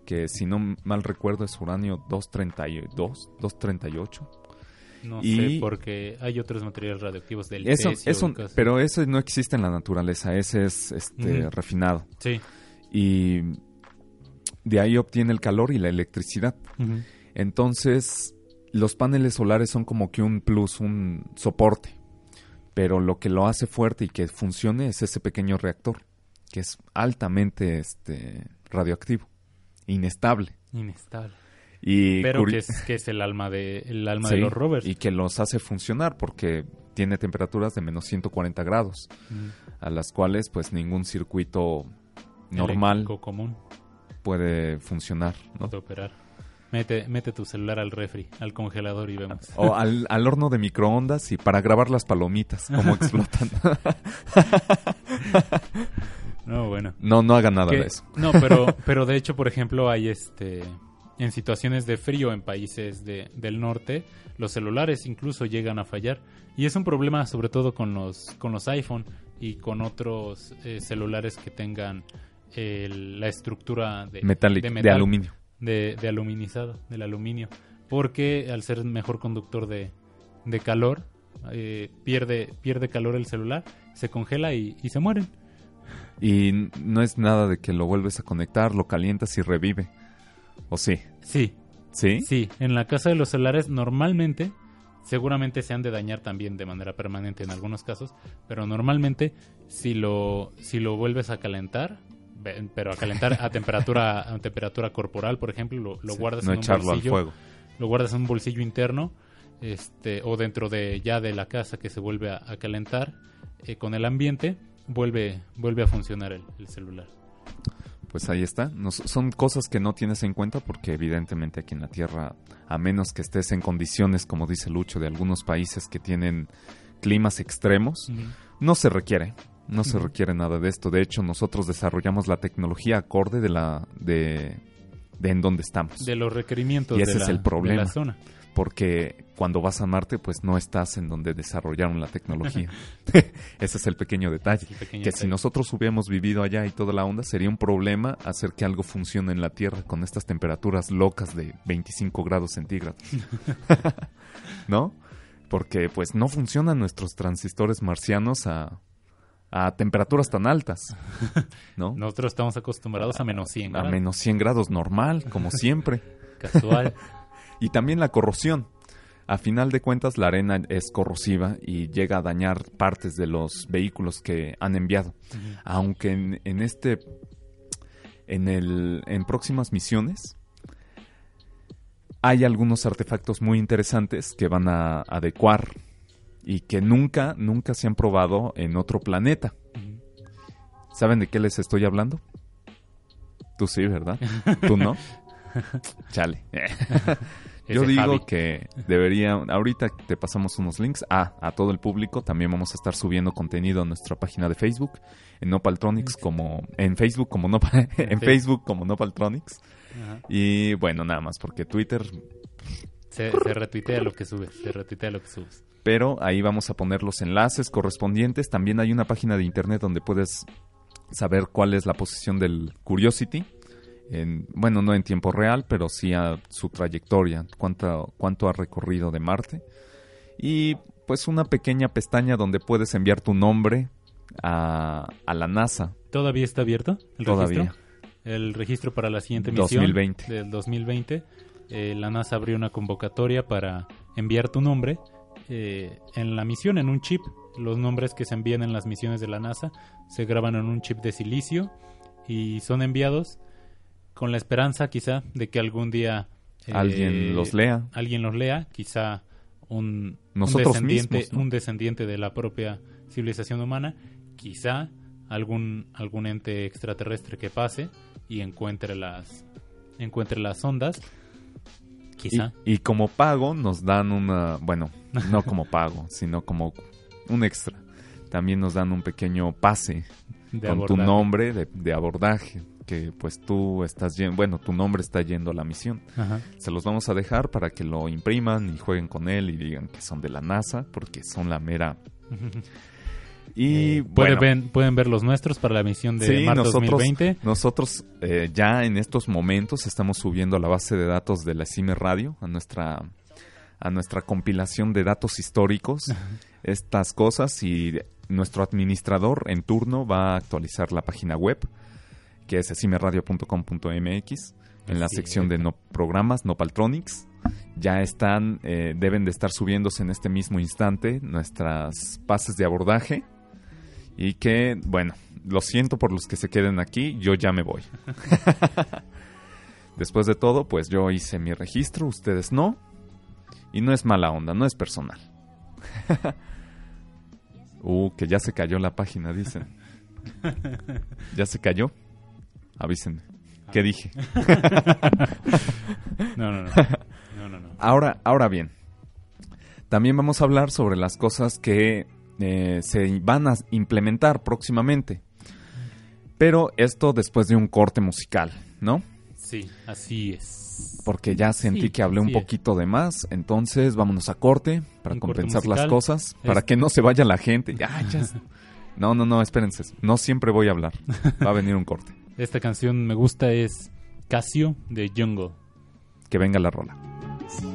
que si no mal recuerdo es uranio 232, 238. No Y- sé, porque hay otros materiales radioactivos del Eso, eso, pero ese no existe en la naturaleza, ese es este, refinado. Sí. Y de ahí obtiene el calor y la electricidad. Entonces, los paneles solares son como que un plus, un soporte. Pero lo que lo hace fuerte y que funcione es ese pequeño reactor, que es altamente este, radioactivo, inestable. Inestable. Y Pero que es, que es el alma de el alma Sí, de los rovers. Y que los hace funcionar porque tiene temperaturas de menos 140 grados, a las cuales pues ningún circuito normal común puede funcionar. ¿no? de operar. Mete, mete tu celular al refri, al congelador y vemos. O al, al horno de microondas y para grabar las palomitas, cómo *laughs* explotan. No, bueno. no, no hagan nada Que- de eso. No, pero, *laughs* pero de hecho, por ejemplo, hay este en situaciones de frío en países de- del norte, los celulares incluso llegan a fallar. Y es un problema sobre todo con los, con los iPhone y con otros eh, celulares que tengan el- la estructura de, Metálico, de aluminio. de, de aluminizado, del aluminio. Porque al ser mejor conductor de, de calor, eh, pierde, pierde calor el celular, se congela y, y se mueren. Y no es nada de que lo vuelves a conectar, lo calientas y revive. ¿O sí? Sí, ¿Sí? Sí, en la casa de los celulares normalmente, seguramente se han de dañar también de manera permanente en algunos casos, pero normalmente si lo, si lo vuelves a calentar, pero a calentar a temperatura, *laughs* a temperatura corporal, por ejemplo, lo, guardas no en un echarlo al bolsillo, fuego. lo guardas en un bolsillo interno, este, o dentro de ya de la casa que se vuelve a, a calentar eh, con el ambiente, vuelve, vuelve a funcionar el, el celular. Pues ahí está. Nos- son cosas que no tienes en cuenta porque evidentemente aquí en la Tierra, a menos que estés en condiciones, como dice Lucho, de algunos países que tienen climas extremos, no se requiere. No se requiere nada de esto. De hecho, nosotros desarrollamos la tecnología acorde de la de, de en donde estamos. De los requerimientos Y de ese es la- el problema. de la zona. porque cuando vas a Marte, pues no estás en donde desarrollaron la tecnología. *laughs* *laughs* Ese es el pequeño detalle. El pequeño que detalle. si nosotros hubiéramos vivido allá y toda la onda, sería un problema hacer que algo funcione en la Tierra con estas temperaturas locas de 25 grados centígrados. *laughs* ¿No? Porque pues no funcionan nuestros transistores marcianos a, a temperaturas tan altas. *laughs* ¿No? Nosotros estamos acostumbrados a menos 100 A grados. menos 100 grados normal, como *laughs* siempre. Casual. *laughs* Y también la corrosión. A final de cuentas, la arena es corrosiva y llega a dañar partes de los vehículos que han enviado. Aunque en, en este, en el, en próximas misiones, hay algunos artefactos muy interesantes que van a adecuar y que nunca, nunca se han probado en otro planeta. ¿Saben de qué les estoy hablando? Tú sí, ¿verdad? ¿Tú no? *laughs* Chale. *laughs* Yo digo Javi. que debería, ahorita te pasamos unos links a, a todo el público, también vamos a estar subiendo contenido a nuestra página de Facebook, en Nopaltronics como, en Facebook como Nopal, en *laughs* Facebook como Nopaltronics, Ajá. y bueno, nada más, porque Twitter, Se, se retuitea lo que subes. Se retuitea lo que subes. Pero ahí vamos a poner los enlaces correspondientes, también hay una página de internet donde puedes saber cuál es la posición del Curiosity, en, bueno, no en tiempo real, pero sí a su trayectoria, cuánto, cuánto ha recorrido de Marte. Y pues una pequeña pestaña donde puedes enviar tu nombre a, a la NASA. ¿Todavía está abierto el Todavía. registro? El registro para la siguiente misión 2020. del 2020. eh, la NASA abrió una convocatoria para enviar tu nombre eh, en la misión, en un chip. Los nombres que se envían en las misiones de la NASA se graban en un chip de silicio y son enviados con la esperanza quizá de que algún día eh, Alguien los lea. alguien los lea, quizá un, un Nosotros descendiente, mismos, ¿no? un descendiente de la propia civilización humana, quizá algún algún ente extraterrestre que pase y encuentre las encuentre las ondas, Y, quizá. y como pago nos dan una, bueno, no como pago, sino como un extra. También nos dan un pequeño pase de con tu nombre de, de abordaje, que pues tú estás yendo, bueno, tu nombre está yendo a la misión. Ajá. Se los vamos a dejar para que lo impriman y jueguen con él y digan que son de la NASA, porque son la mera. *laughs* Y Eh, pueden, ver, pueden ver los nuestros para la misión de sí, marzo nosotros, 2020. nosotros eh, ya en estos momentos estamos subiendo a la base de datos de la CIME Radio, a nuestra, a nuestra compilación de datos históricos, estas cosas y nuestro administrador en turno va a actualizar la página web, que es cimeradio.com.mx, en la sección de no programas, Nopaltronics. Ya están, eh, deben de estar subiéndose en este mismo instante nuestras bases de abordaje. Y que, bueno, lo siento por los que se queden aquí, yo ya me voy. *laughs* Después de todo, pues yo hice mi registro, ustedes no. Y no es mala onda, no es personal. *laughs* uh, que ya se cayó la página, dicen. *laughs* ¿Ya se cayó? Avísenme. ¿Qué dije? *laughs* No, no, no. No, no, no. Ahora, ahora bien, también vamos a hablar sobre las cosas que eh, se van a implementar próximamente. Pero esto después de un corte musical, ¿no? Sí, así es. Porque ya sentí Sí, que hablé un así es. poquito de más. Entonces vámonos a corte para Un corte compensar las cosas. Para Es- que no se vaya la gente. Ya, *laughs* ya. No, no, no, espérense. No siempre voy a hablar. Va a venir un corte. Esta canción me gusta es Casio de Jungle. Que venga la rola. Casio,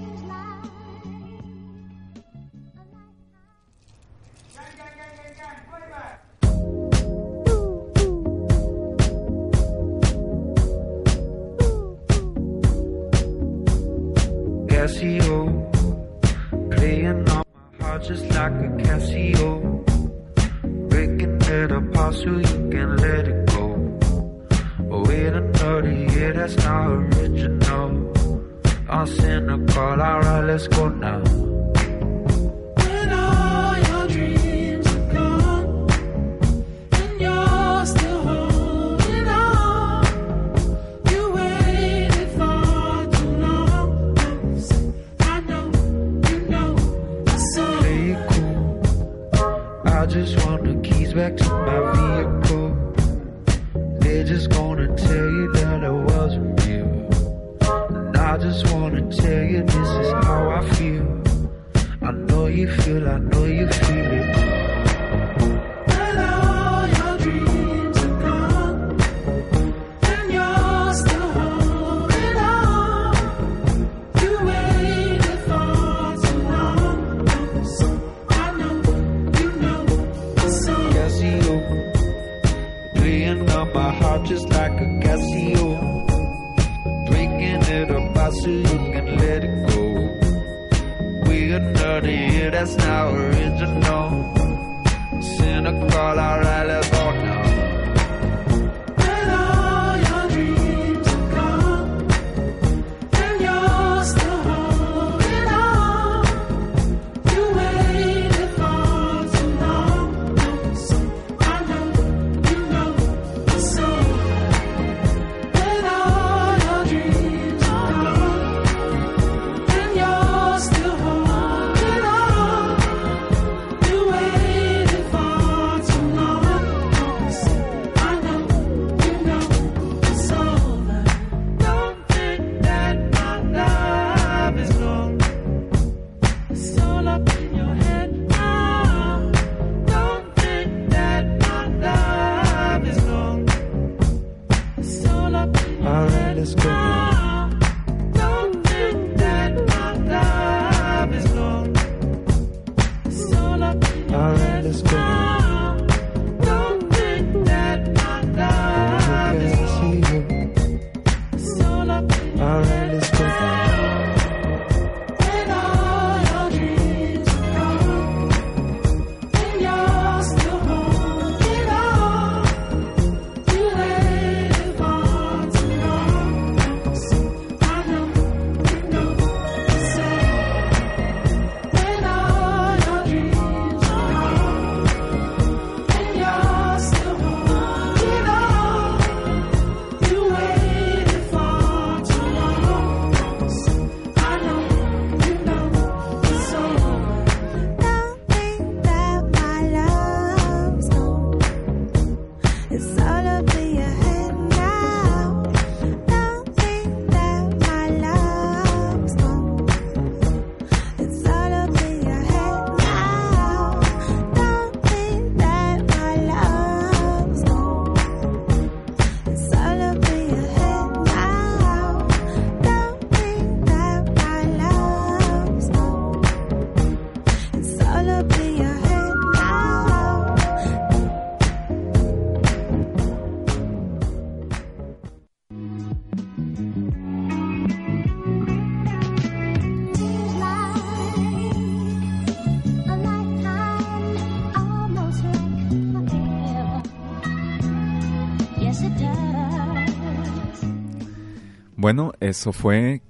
Bueno, eso fue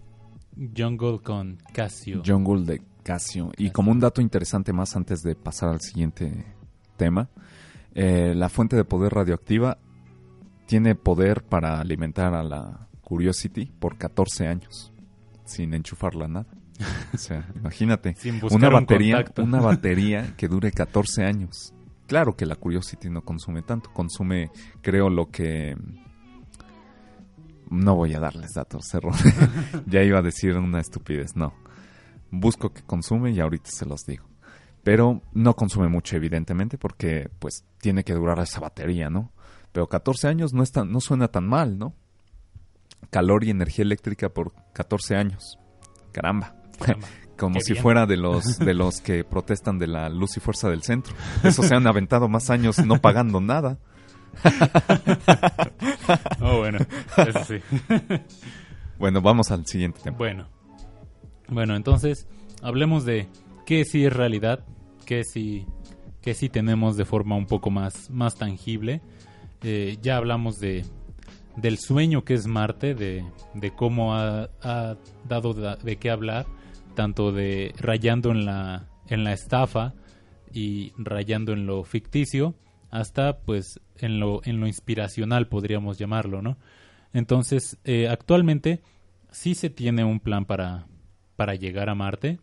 Jungle con Casio. Jungle de Casio. Y como un dato interesante más antes de pasar al siguiente tema, eh, la fuente de poder radioactiva tiene poder para alimentar a la Curiosity por 14 años, sin enchufarla nada. O sea, *laughs* imagínate, Sin buscar una un batería, contacto. una *laughs* batería que dure 14 años. Claro que la Curiosity no consume tanto, consume, creo, lo que... No voy a darles datos, error. *laughs* ya iba a decir una estupidez, no. Busco que consume y ahorita se los digo. Pero no consume mucho, evidentemente, porque pues tiene que durar esa batería, ¿no? Pero 14 años no, es tan- no suena tan mal, ¿no? Calor y energía eléctrica por 14 años. Caramba. Caramba. *laughs* Como Qué si bien. fuera de los de los que protestan de la luz y fuerza del centro. Esos se han aventado más años no pagando nada. *laughs* Oh, bueno, eso sí. *laughs* Bueno, vamos al siguiente tema. Bueno, bueno, entonces hablemos de qué sí es realidad, qué sí, qué sí tenemos de forma un poco más, más tangible. Eh, ya hablamos de del sueño que es Marte, de, de cómo ha, ha dado de, de qué hablar, tanto de rayando en la, en la estafa y rayando en lo ficticio, hasta pues en lo, en lo inspiracional podríamos llamarlo, ¿no? Entonces, eh, actualmente sí se tiene un plan para, para llegar a Marte.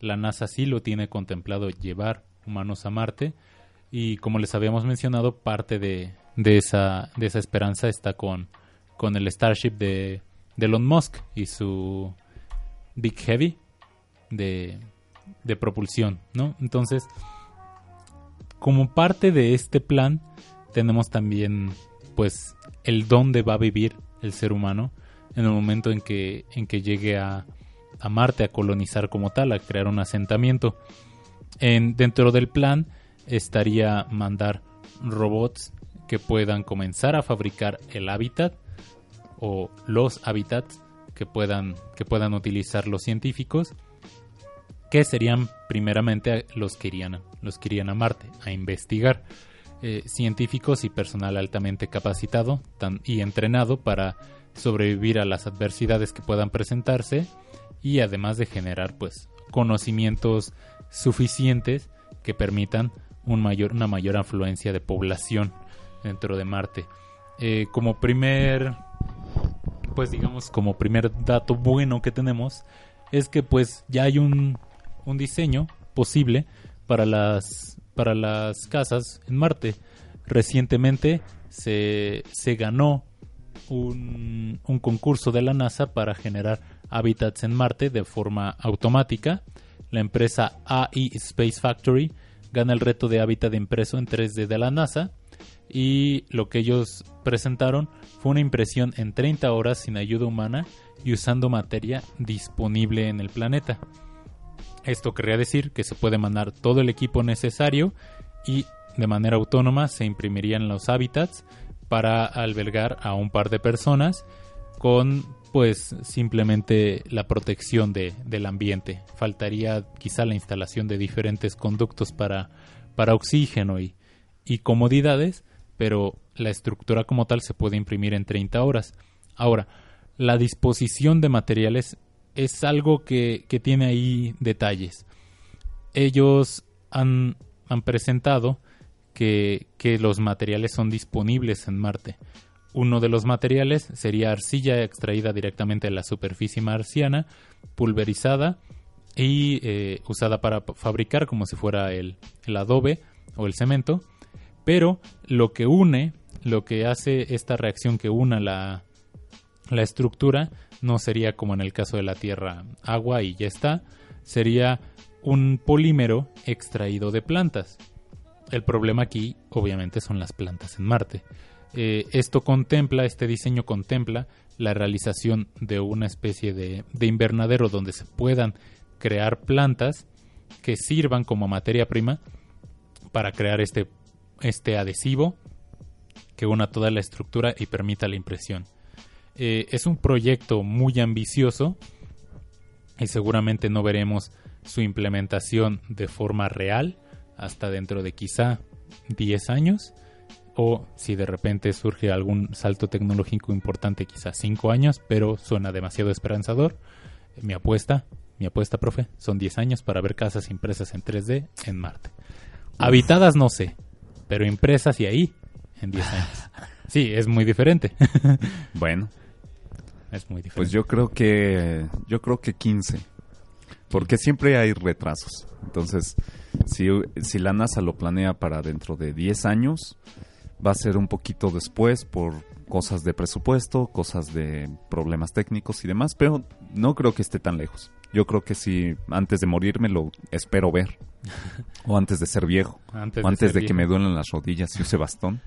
La NASA sí lo tiene contemplado llevar humanos a Marte. Y como les habíamos mencionado, parte de, de, esa, de esa esperanza está con, con el Starship de, de Elon Musk y su Big Heavy. de, de propulsión, ¿no? Entonces, como parte de este plan, tenemos también, pues, el dónde va a vivir el ser humano en el momento en que, en que llegue a, a Marte, a colonizar como tal, a crear un asentamiento. En, dentro del plan estaría mandar robots que puedan comenzar a fabricar el hábitat o los hábitats que puedan, que puedan utilizar los científicos, que serían primeramente los que irían, los que irían a Marte a investigar. Eh, científicos y personal altamente capacitado tan- y entrenado para sobrevivir a las adversidades que puedan presentarse y además de generar pues conocimientos suficientes que permitan un mayor, una mayor afluencia de población dentro de Marte. Eh, como primer, pues digamos, como primer dato bueno que tenemos es que pues ya hay un, un diseño posible para las, para las casas en Marte. Recientemente se, se ganó un, un concurso de la NASA para generar hábitats en Marte de forma automática. La empresa AI Space Factory gana el reto de hábitat impreso en 3D de la NASA y lo que ellos presentaron fue una impresión en 30 horas sin ayuda humana y usando materia disponible en el planeta. Esto querría decir que se puede mandar todo el equipo necesario y de manera autónoma se imprimirían los hábitats para albergar a un par de personas con pues simplemente la protección de, del ambiente. Faltaría quizá la instalación de diferentes conductos para, para oxígeno y, y comodidades, pero la estructura como tal se puede imprimir en 30 horas. Ahora, la disposición de materiales es algo que, que tiene ahí detalles. Ellos han, han presentado que, que los materiales son disponibles en Marte. Uno de los materiales sería arcilla extraída directamente de la superficie marciana, pulverizada y eh, usada para fabricar como si fuera el, el adobe o el cemento. Pero lo que une, lo que hace esta reacción que una la, la estructura, no sería como en el caso de la Tierra agua y ya está, sería un polímero extraído de plantas. El problema aquí, obviamente, son las plantas en Marte. Eh, esto contempla, este diseño contempla la realización de una especie de, de invernadero donde se puedan crear plantas que sirvan como materia prima para crear este, este adhesivo que una toda la estructura y permita la impresión. Eh, es un proyecto muy ambicioso y seguramente no veremos su implementación de forma real hasta dentro de quizá 10 años o si de repente surge algún salto tecnológico importante quizá 5 años, pero suena demasiado esperanzador. Mi apuesta, mi apuesta, profe, son 10 años para ver casas impresas en 3D en Marte. Habitadas no sé, pero impresas y ahí en 10 años. *laughs* Sí, es muy diferente. *laughs* Bueno, es muy diferente. pues yo creo que yo creo que 15. Porque siempre hay retrasos. Entonces, si, si la NASA lo planea para dentro de 10 años, va a ser un poquito después por cosas de presupuesto, cosas de problemas técnicos y demás, pero no creo que esté tan lejos. Yo creo que si antes de morirme lo espero ver. *laughs* o antes de ser viejo. Antes o de antes de, que viejo. me duelen las rodillas y use bastón.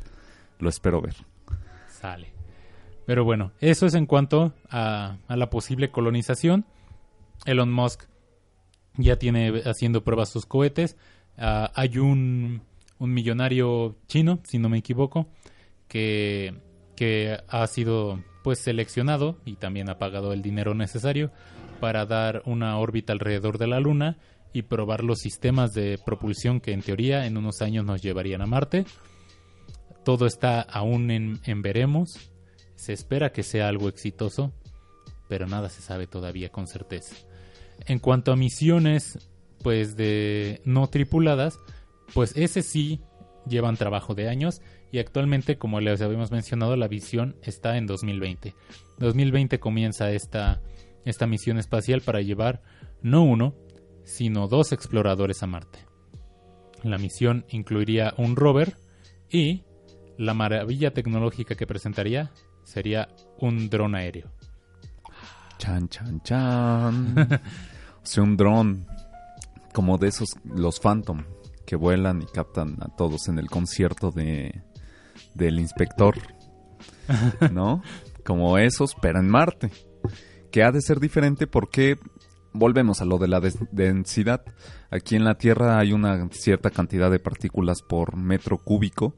Lo espero ver. Sale. Pero bueno, eso es en cuanto a, la posible colonización. Elon Musk ya tiene haciendo pruebas sus cohetes. Ah, hay un, un millonario chino, si no me equivoco, que, que ha sido pues seleccionado y también ha pagado el dinero necesario para dar una órbita alrededor de la Luna y probar los sistemas de propulsión que en teoría en unos años nos llevarían a Marte. Todo está aún en, en veremos. Se espera que sea algo exitoso, pero nada se sabe todavía con certeza. En cuanto a misiones, pues de no tripuladas, pues ese sí llevan trabajo de años y actualmente, como les habíamos mencionado, la visión está en 2020. 2020 comienza esta, esta misión espacial para llevar no uno, sino dos exploradores a Marte. La misión incluiría un rover y la maravilla tecnológica que presentaría sería un dron aéreo. Chan, chan, chan. O sea, un dron como de esos, los Phantom, que vuelan y captan a todos en el concierto de del inspector, *laughs* ¿no? Como esos, pero en Marte. Que ha de ser diferente porque volvemos a lo de la densidad. Aquí en la Tierra hay una cierta cantidad de partículas por metro cúbico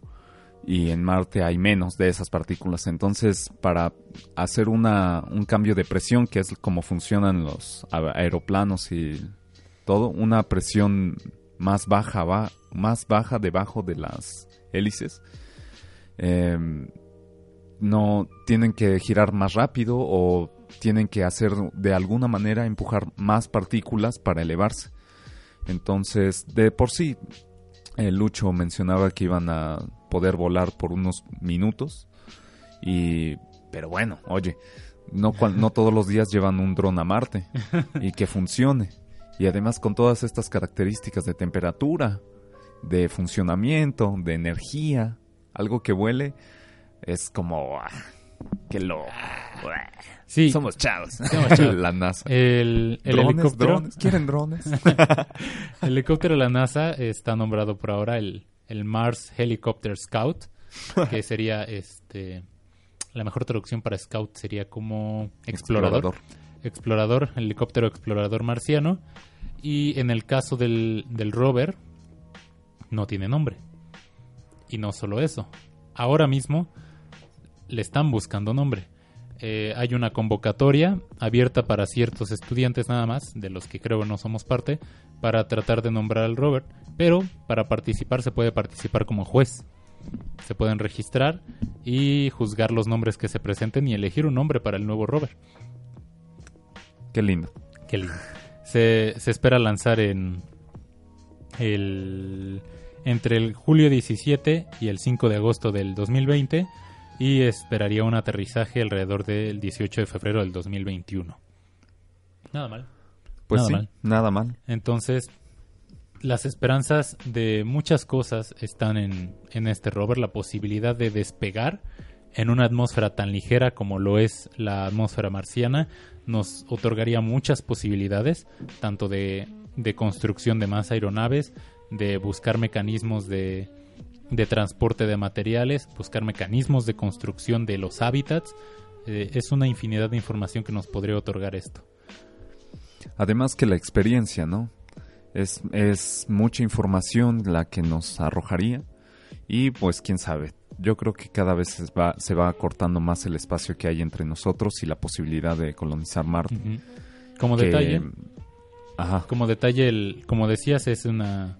y en Marte hay menos de esas partículas. Entonces, para hacer una, un cambio de presión, que es como funcionan los aeroplanos y todo, una presión más baja, va, más baja debajo de las hélices, eh, no tienen que girar más rápido o tienen que hacer de alguna manera empujar más partículas para elevarse. Entonces, de por sí, el Lucho mencionaba que iban a poder volar por unos minutos y pero bueno, oye, no cual- no todos los días llevan un dron a Marte *laughs* y que funcione. Y además con todas estas características de temperatura, de funcionamiento, de energía, algo que vuele es como ah, que lo Sí, somos chavos. *laughs* Somos chavos. la NASA. el, el drones, helicóptero, drones, quieren drones. *laughs* el helicóptero de la NASA está nombrado por ahora el, el Mars Helicopter Scout, que *laughs* sería este la mejor traducción para Scout sería como explorador. Explorador, helicóptero explorador marciano. Y en el caso del, del rover, no tiene nombre. Y no solo eso. Ahora mismo le están buscando nombre. Eh, hay una convocatoria abierta para ciertos estudiantes nada más, de los que creo no somos parte, para tratar de nombrar al rover. Pero para participar se puede participar como juez. Se pueden registrar y juzgar los nombres que se presenten y elegir un nombre para el nuevo rover. Qué lindo. Qué lindo. Se, se espera lanzar en el entre el julio 17 y el 5 de agosto del 2020 y esperaría un aterrizaje alrededor del 18 de febrero del 2021. Nada mal. Pues Nada sí, mal. nada mal. Entonces, las esperanzas de muchas cosas están en, en este rover, la posibilidad de despegar en una atmósfera tan ligera como lo es la atmósfera marciana, nos otorgaría muchas posibilidades, tanto de, de construcción de más aeronaves, de buscar mecanismos de, de transporte de materiales, buscar mecanismos de construcción de los hábitats. Eh, es una infinidad de información que nos podría otorgar esto. Además que la experiencia, ¿no? Es, es mucha información la que nos arrojaría y pues quién sabe. Yo creo que cada vez se va, se va cortando más el espacio que hay entre nosotros y la posibilidad de colonizar Marte. Como que- detalle, Ajá. como detalle, el, como decías, es una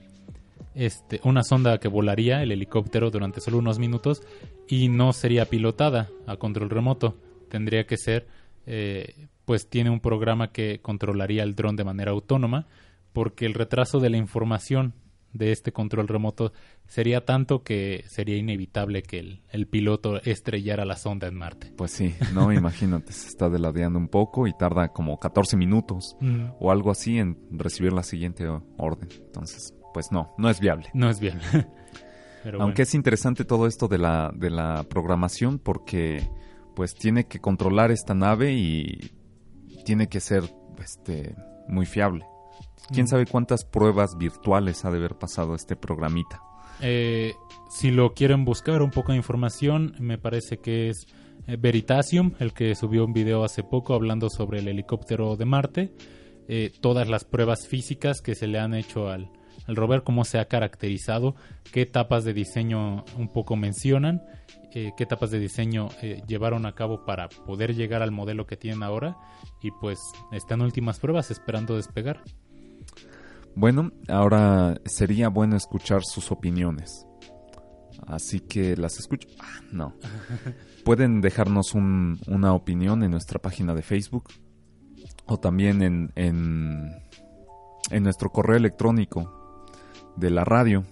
este, una sonda que volaría el helicóptero durante solo unos minutos y no sería pilotada a control remoto. Tendría que ser, eh, pues tiene un programa que controlaría el dron de manera autónoma, porque el retraso de la información de este control remoto sería tanto que sería inevitable que el, el piloto estrellara la sonda en Marte. Pues sí, no, *laughs* imagínate, se está deladeando un poco y tarda como 14 minutos o algo así en recibir la siguiente orden. Entonces, pues no, no es viable. No es viable. *laughs* Pero Aunque bueno. es interesante todo esto de la, de la programación porque pues tiene que controlar esta nave y tiene que ser este muy fiable. ¿Quién Mm. sabe cuántas pruebas virtuales ha de haber pasado este programita? Eh, si lo quieren buscar un poco de información, me parece que es eh, Veritasium, el que subió un video hace poco hablando sobre el helicóptero de Marte, eh, todas las pruebas físicas que se le han hecho al, al rover, cómo se ha caracterizado, qué etapas de diseño un poco mencionan, eh, qué etapas de diseño eh, llevaron a cabo para poder llegar al modelo que tienen ahora y pues están últimas pruebas esperando despegar. Bueno, ahora sería bueno escuchar sus opiniones. Así que las escucho. Ah, no. *laughs* Pueden dejarnos un- una opinión en nuestra página de Facebook o también en, en, en nuestro correo electrónico de la radio.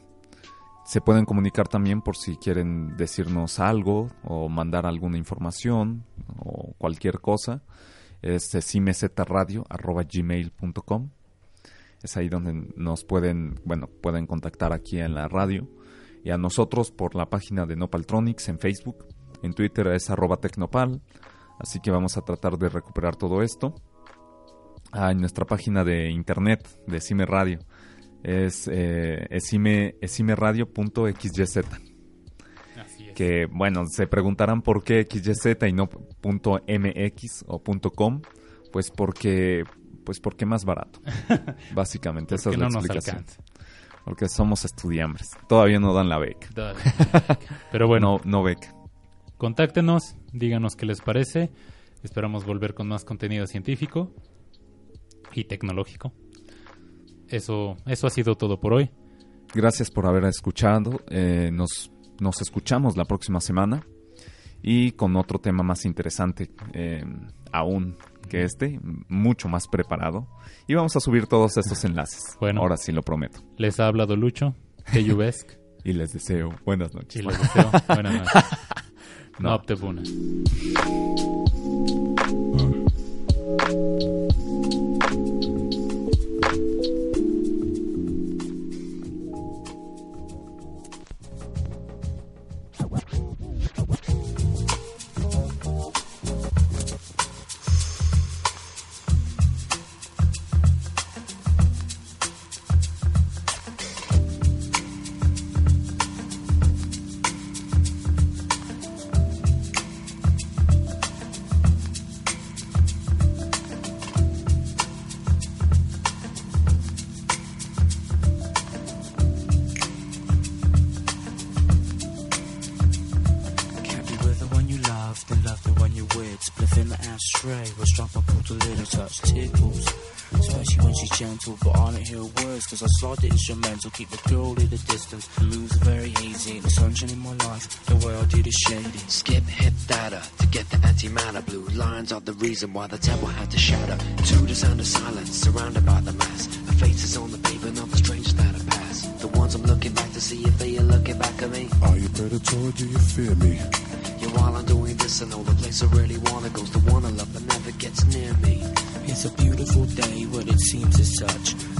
Se pueden comunicar también por si quieren decirnos algo o mandar alguna información o cualquier cosa. Es simezradio.gmail.com es ahí donde nos pueden, bueno, pueden contactar aquí en la radio y a nosotros por la página de Nopaltronics en Facebook, en Twitter es arroba tecnopal, así que vamos a tratar de recuperar todo esto. Ah, en nuestra página de internet de Cime Radio. Es eh, esime, esimeradio.xyz. Es. Que, bueno, se preguntarán por qué XYZ y no .mx o punto .com. Pues porque, pues porque más barato. *laughs* Básicamente, esa es la no nos explicación. alcanza. Porque somos estudiambres. Todavía no dan la beca. *laughs* Pero bueno, no, no beca. contáctenos, díganos qué les parece. Esperamos volver con más contenido científico y tecnológico. Eso, eso ha sido todo por hoy. Gracias por haber escuchado. Eh, nos, nos escuchamos la próxima semana y con otro tema más interesante eh, aún que este, mucho más preparado. Y vamos a subir todos estos enlaces. Bueno. Ahora sí lo prometo. Les ha hablado Lucho de *laughs* Y les deseo buenas noches. y les deseo buenas noches. *laughs* No. No opte instrumental, keep the girl at a distance. The moves are very hazy, the sunshine in my life, the world I did is shady. Skip hit data to get the antimatter. Blue lines are the reason why the temple had to shatter. To the sound of silence, surrounded by the mass. The faces on the pavement of the strangers that have passed. The ones I'm looking back to see if they are looking back at me. Are you predator or do you fear me? Yeah, while I'm doing this, I know the place I really wanna goes the one I love but never gets near me. It's a beautiful day, but it seems as such.